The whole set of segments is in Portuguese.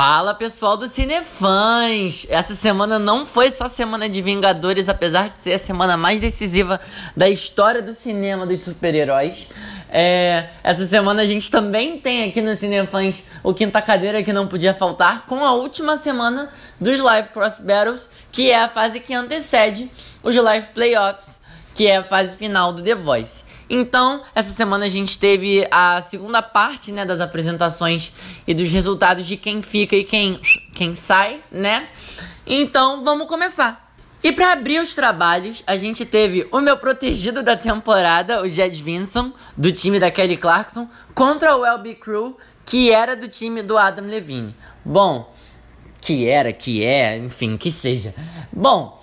Fala pessoal do Cinefãs! Essa semana não foi só semana de Vingadores, apesar de ser a semana mais decisiva da história do cinema dos super-heróis. É, essa semana a gente também tem aqui no Cinefãs o Quinta Cadeira que não podia faltar, com a última semana dos Live Cross Battles, que é a fase que antecede os Live Playoffs, que é a fase final do The Voice. Então, essa semana a gente teve a segunda parte, né, das apresentações e dos resultados de quem fica e quem, quem sai, né? Então, vamos começar. E para abrir os trabalhos, a gente teve o meu protegido da temporada, o Jed Vinson, do time da Kelly Clarkson, contra o LB Crew, que era do time do Adam Levine. Bom, que era, que é, enfim, que seja. Bom,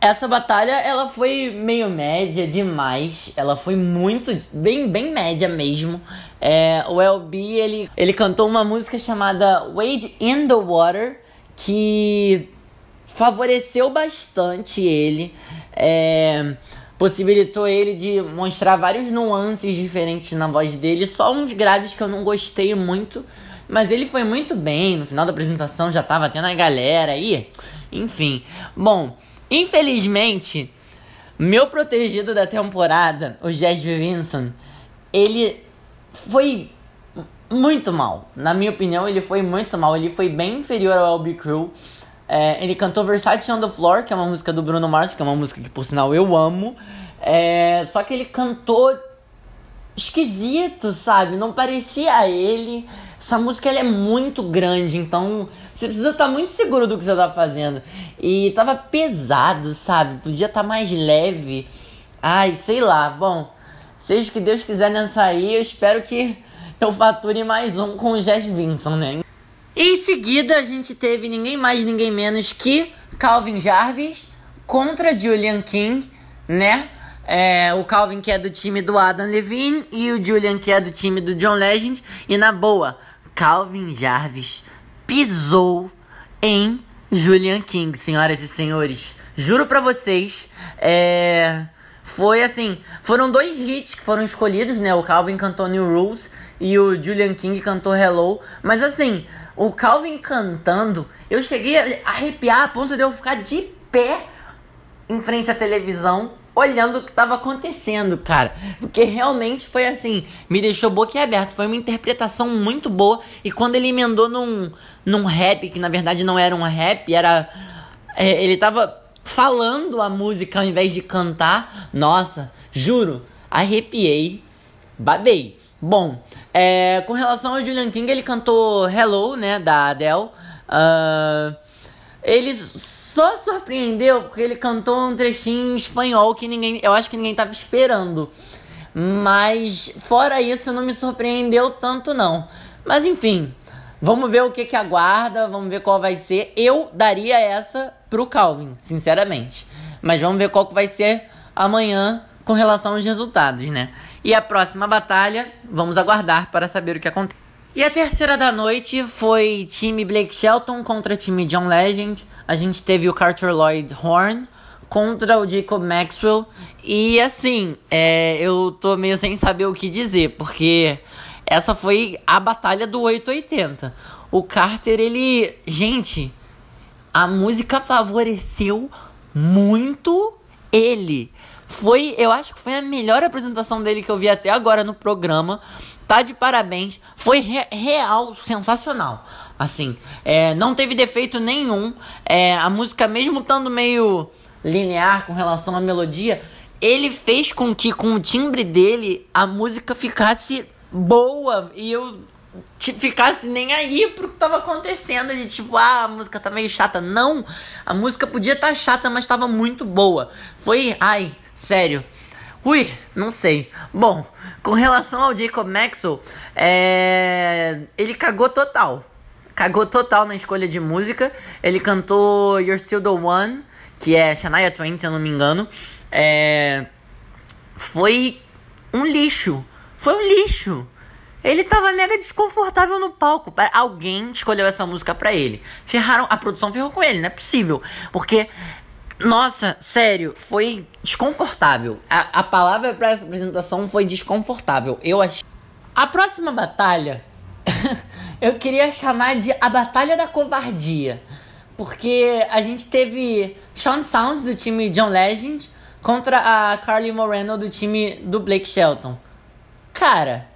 essa batalha, ela foi meio média demais. Ela foi muito, bem, bem média mesmo. É, o LB, ele, ele cantou uma música chamada Wade in the Water, que favoreceu bastante ele. É, possibilitou ele de mostrar vários nuances diferentes na voz dele. Só uns graves que eu não gostei muito. Mas ele foi muito bem. No final da apresentação já tava tendo a galera aí. Enfim. Bom... Infelizmente, meu protegido da temporada, o Jazz Vinson, ele foi muito mal. Na minha opinião, ele foi muito mal. Ele foi bem inferior ao LB Crew. É, ele cantou Versace on the Floor, que é uma música do Bruno Mars, que é uma música que, por sinal, eu amo. É, só que ele cantou esquisito, sabe? Não parecia ele. Essa música ela é muito grande, então você precisa estar tá muito seguro do que você está fazendo. E tava pesado, sabe? Podia estar tá mais leve. Ai, sei lá. Bom, seja o que Deus quiser nessa aí, eu espero que eu fature mais um com o Jess Vinson, né? Em seguida, a gente teve ninguém mais, ninguém menos que Calvin Jarvis contra Julian King, né? É, o Calvin que é do time do Adam Levine e o Julian que é do time do John Legend. E na boa, Calvin Jarvis pisou em Julian King, senhoras e senhores. Juro pra vocês, é... Foi assim, foram dois hits que foram escolhidos, né? O Calvin cantou New Rules e o Julian King cantou Hello. Mas assim, o Calvin cantando, eu cheguei a arrepiar a ponto de eu ficar de pé em frente à televisão olhando o que estava acontecendo, cara. Porque realmente foi assim, me deixou boquiaberto. Foi uma interpretação muito boa. E quando ele emendou num, num rap, que na verdade não era um rap, era. É, ele tava falando a música ao invés de cantar. Nossa, juro, arrepiei, babei. Bom, é, com relação ao Julian King, ele cantou Hello, né, da Adele. Uh, ele só surpreendeu porque ele cantou um trechinho em espanhol que ninguém, eu acho que ninguém tava esperando. Mas fora isso não me surpreendeu tanto não. Mas enfim, vamos ver o que que aguarda, vamos ver qual vai ser. Eu daria essa pro Calvin, sinceramente. Mas vamos ver qual que vai ser amanhã com relação aos resultados, né? E a próxima batalha, vamos aguardar para saber o que acontece. E a terceira da noite foi time Blake Shelton contra time John Legend. A gente teve o Carter Lloyd Horn contra o Jacob Maxwell. E assim, é, eu tô meio sem saber o que dizer, porque essa foi a batalha do 880. O Carter, ele. Gente, a música favoreceu muito ele. Foi, eu acho que foi a melhor apresentação dele que eu vi até agora no programa. Tá de parabéns. Foi re real, sensacional. Assim, é, não teve defeito nenhum. É, a música, mesmo estando meio linear com relação à melodia, ele fez com que, com o timbre dele, a música ficasse boa. E eu ficasse nem aí pro que tava acontecendo. De tipo, ah, a música tá meio chata. Não, a música podia estar tá chata, mas tava muito boa. Foi, ai, sério. Ui, não sei. Bom, com relação ao Jacob Maxwell, é... ele cagou total. Cagou total na escolha de música. Ele cantou You're Still the One, que é Shania Twain, se eu não me engano. É... Foi um lixo. Foi um lixo. Ele tava mega desconfortável no palco. Alguém escolheu essa música pra ele. Ferraram, a produção ferrou com ele, não é possível. Porque nossa, sério, foi desconfortável. A, a palavra para essa apresentação foi desconfortável. Eu achei. A próxima batalha, eu queria chamar de a Batalha da Covardia. Porque a gente teve Sean Sounds do time John Legend contra a Carly Moreno do time do Blake Shelton. Cara,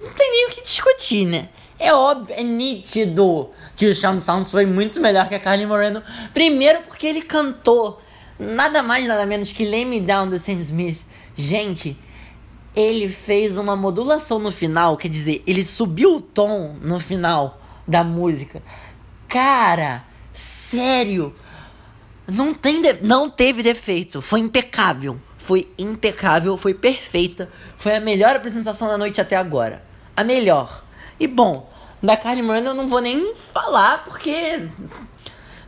não tem nem o que discutir, né? É óbvio, é nítido que o Sean Sounds foi muito melhor que a Carly Moreno. Primeiro porque ele cantou nada mais nada menos que Lay Me Down do Sam Smith. Gente, ele fez uma modulação no final, quer dizer, ele subiu o tom no final da música. Cara, sério, não tem de... não teve defeito, foi impecável. Foi impecável, foi perfeita. Foi a melhor apresentação da noite até agora. A melhor. E bom, da Carly Moreno eu não vou nem falar porque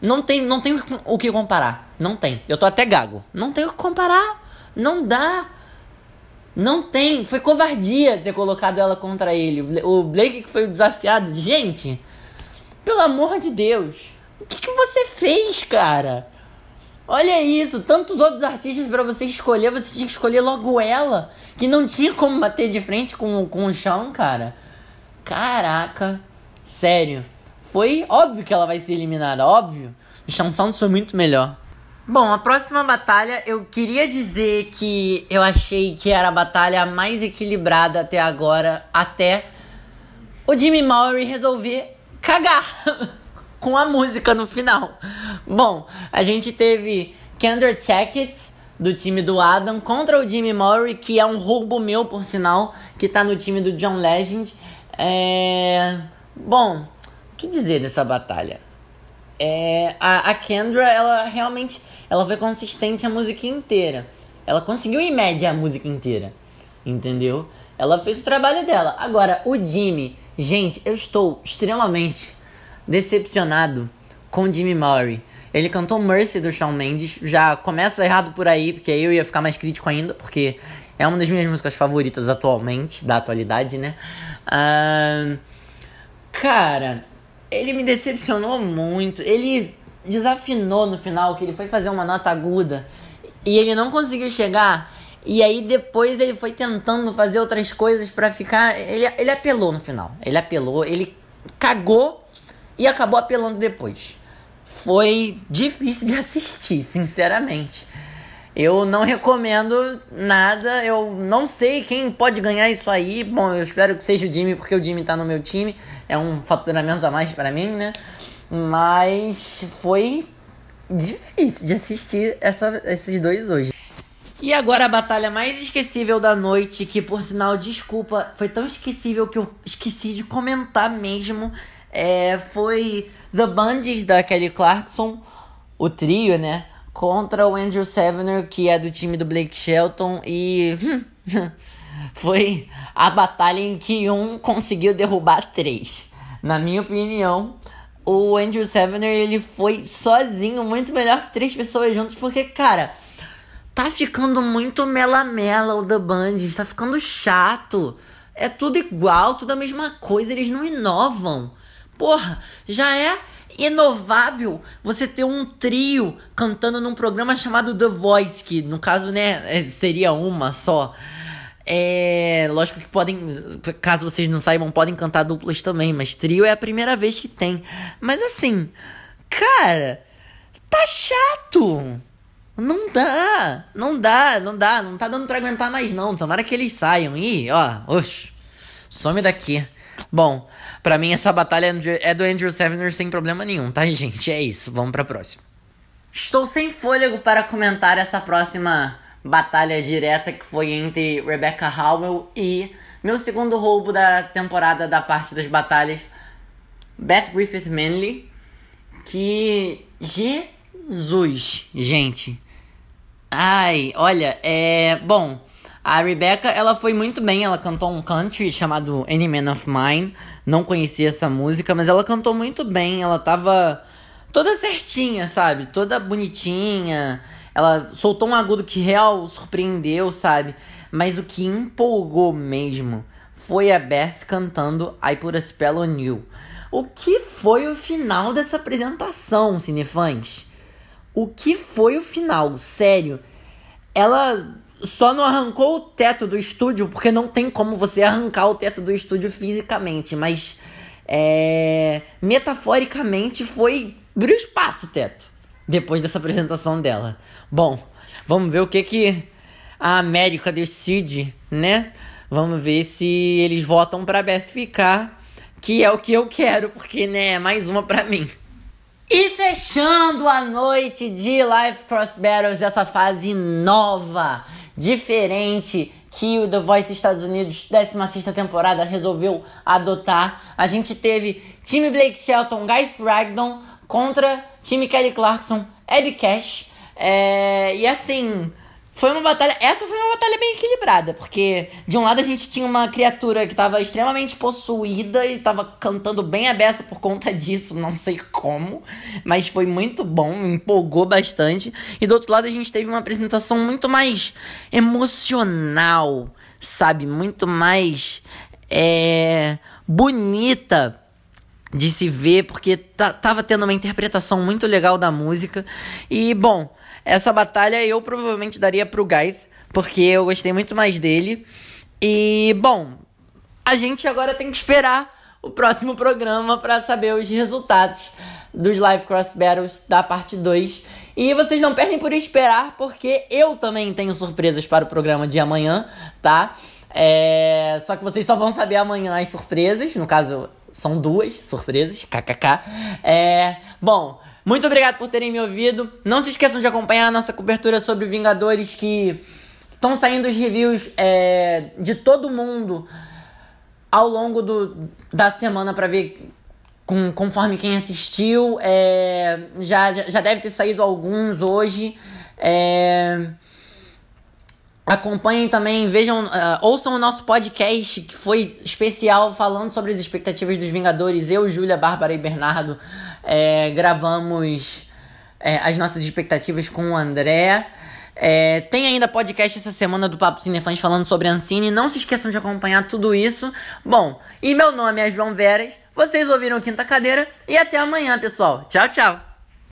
não tem, não tem o que comparar. Não tem. Eu tô até gago. Não tem o que comparar. Não dá. Não tem. Foi covardia ter colocado ela contra ele. O Blake que foi o desafiado. Gente, pelo amor de Deus. O que, que você fez, cara? Olha isso, tantos outros artistas para você escolher, você tinha que escolher logo ela, que não tinha como bater de frente com, com o chão, cara. Caraca, sério. Foi óbvio que ela vai ser eliminada, óbvio. O Shawn Sounds foi muito melhor. Bom, a próxima batalha eu queria dizer que eu achei que era a batalha mais equilibrada até agora, até o Jimmy Maury resolver cagar. com a música no final. Bom, a gente teve Kendra Checkets do time do Adam contra o Jimmy Murray, que é um roubo meu, por sinal, que tá no time do John Legend. É... Bom, o que dizer dessa batalha? É... A, a Kendra, ela realmente ela foi consistente a música inteira. Ela conseguiu em média a música inteira, entendeu? Ela fez o trabalho dela. Agora, o Jimmy, gente, eu estou extremamente decepcionado com Jimmy Murray. Ele cantou Mercy do Shawn Mendes. Já começa errado por aí, porque aí eu ia ficar mais crítico ainda, porque é uma das minhas músicas favoritas atualmente, da atualidade, né? Cara, ele me decepcionou muito. Ele desafinou no final, que ele foi fazer uma nota aguda e ele não conseguiu chegar. E aí depois ele foi tentando fazer outras coisas para ficar. Ele, ele apelou no final. Ele apelou, ele cagou e acabou apelando depois. Foi difícil de assistir, sinceramente. Eu não recomendo nada, eu não sei quem pode ganhar isso aí. Bom, eu espero que seja o Jimmy, porque o Jimmy tá no meu time. É um faturamento a mais para mim, né? Mas foi difícil de assistir essa, esses dois hoje. E agora a batalha mais esquecível da noite, que por sinal, desculpa, foi tão esquecível que eu esqueci de comentar mesmo é, foi The Bundies da Kelly Clarkson, o trio, né? Contra o Andrew Sevener, que é do time do Blake Shelton, e foi a batalha em que um conseguiu derrubar três. Na minha opinião, o Andrew Sevener ele foi sozinho muito melhor que três pessoas juntos, porque, cara, tá ficando muito mela-mela o The Bundies, tá ficando chato. É tudo igual, tudo a mesma coisa, eles não inovam. Porra, já é inovável você ter um trio cantando num programa chamado The Voice, que no caso, né, é, seria uma só. É, lógico que podem, caso vocês não saibam, podem cantar duplas também, mas trio é a primeira vez que tem. Mas assim, cara, tá chato. Não dá, não dá, não dá, não tá dando pra aguentar mais não. Tomara que eles saiam. Ih, ó, oxe, some daqui. Bom, para mim essa batalha é do Andrew Sevener sem problema nenhum, tá, gente? É isso, vamos pra próxima. Estou sem fôlego para comentar essa próxima batalha direta que foi entre Rebecca Howell e meu segundo roubo da temporada da parte das batalhas, Beth Griffith Manley. Que Jesus, gente. Ai, olha, é. Bom, a Rebecca, ela foi muito bem, ela cantou um country chamado Any Man of Mine. Não conhecia essa música, mas ela cantou muito bem, ela tava toda certinha, sabe? Toda bonitinha. Ela soltou um agudo que real surpreendeu, sabe? Mas o que empolgou mesmo foi a Beth cantando I Put a Spell on You. O que foi o final dessa apresentação, cinefãs? O que foi o final? Sério. Ela só não arrancou o teto do estúdio, porque não tem como você arrancar o teto do estúdio fisicamente, mas é, metaforicamente foi pro espaço, Teto, depois dessa apresentação dela. Bom, vamos ver o que que a América decide, né? Vamos ver se eles votam pra Beth ficar, que é o que eu quero, porque, né, é mais uma pra mim. E fechando a noite de Live Cross Battles dessa fase nova, diferente, que o The Voice Estados Unidos, 16 temporada, resolveu adotar. A gente teve time Blake Shelton, Guy Bragdon contra time Kelly Clarkson, Abby Cash. É, e assim, foi uma batalha. Essa foi uma batalha bem equilibrada, porque de um lado a gente tinha uma criatura que estava extremamente possuída e estava cantando bem a beça por conta disso, não sei como, mas foi muito bom, me empolgou bastante. E do outro lado a gente teve uma apresentação muito mais emocional, sabe? Muito mais é, bonita de se ver, porque tava tendo uma interpretação muito legal da música. E, bom, essa batalha eu provavelmente daria pro Guys, porque eu gostei muito mais dele. E, bom, a gente agora tem que esperar o próximo programa para saber os resultados dos Live Cross Battles da parte 2. E vocês não perdem por esperar, porque eu também tenho surpresas para o programa de amanhã, tá? É... Só que vocês só vão saber amanhã as surpresas. No caso, são duas surpresas, kkk. É... Bom, muito obrigado por terem me ouvido. Não se esqueçam de acompanhar a nossa cobertura sobre Vingadores que estão saindo os reviews é, de todo mundo ao longo do, da semana para ver com, conforme quem assistiu. É, já, já deve ter saído alguns hoje. É, Acompanhem também, vejam, uh, ouçam o nosso podcast que foi especial falando sobre as expectativas dos Vingadores. Eu, Júlia, Bárbara e Bernardo é, gravamos é, as nossas expectativas com o André. É, tem ainda podcast essa semana do Papo Cinefãs falando sobre Ancine. Não se esqueçam de acompanhar tudo isso. Bom, e meu nome é João Veras. Vocês ouviram Quinta Cadeira e até amanhã, pessoal. Tchau, tchau.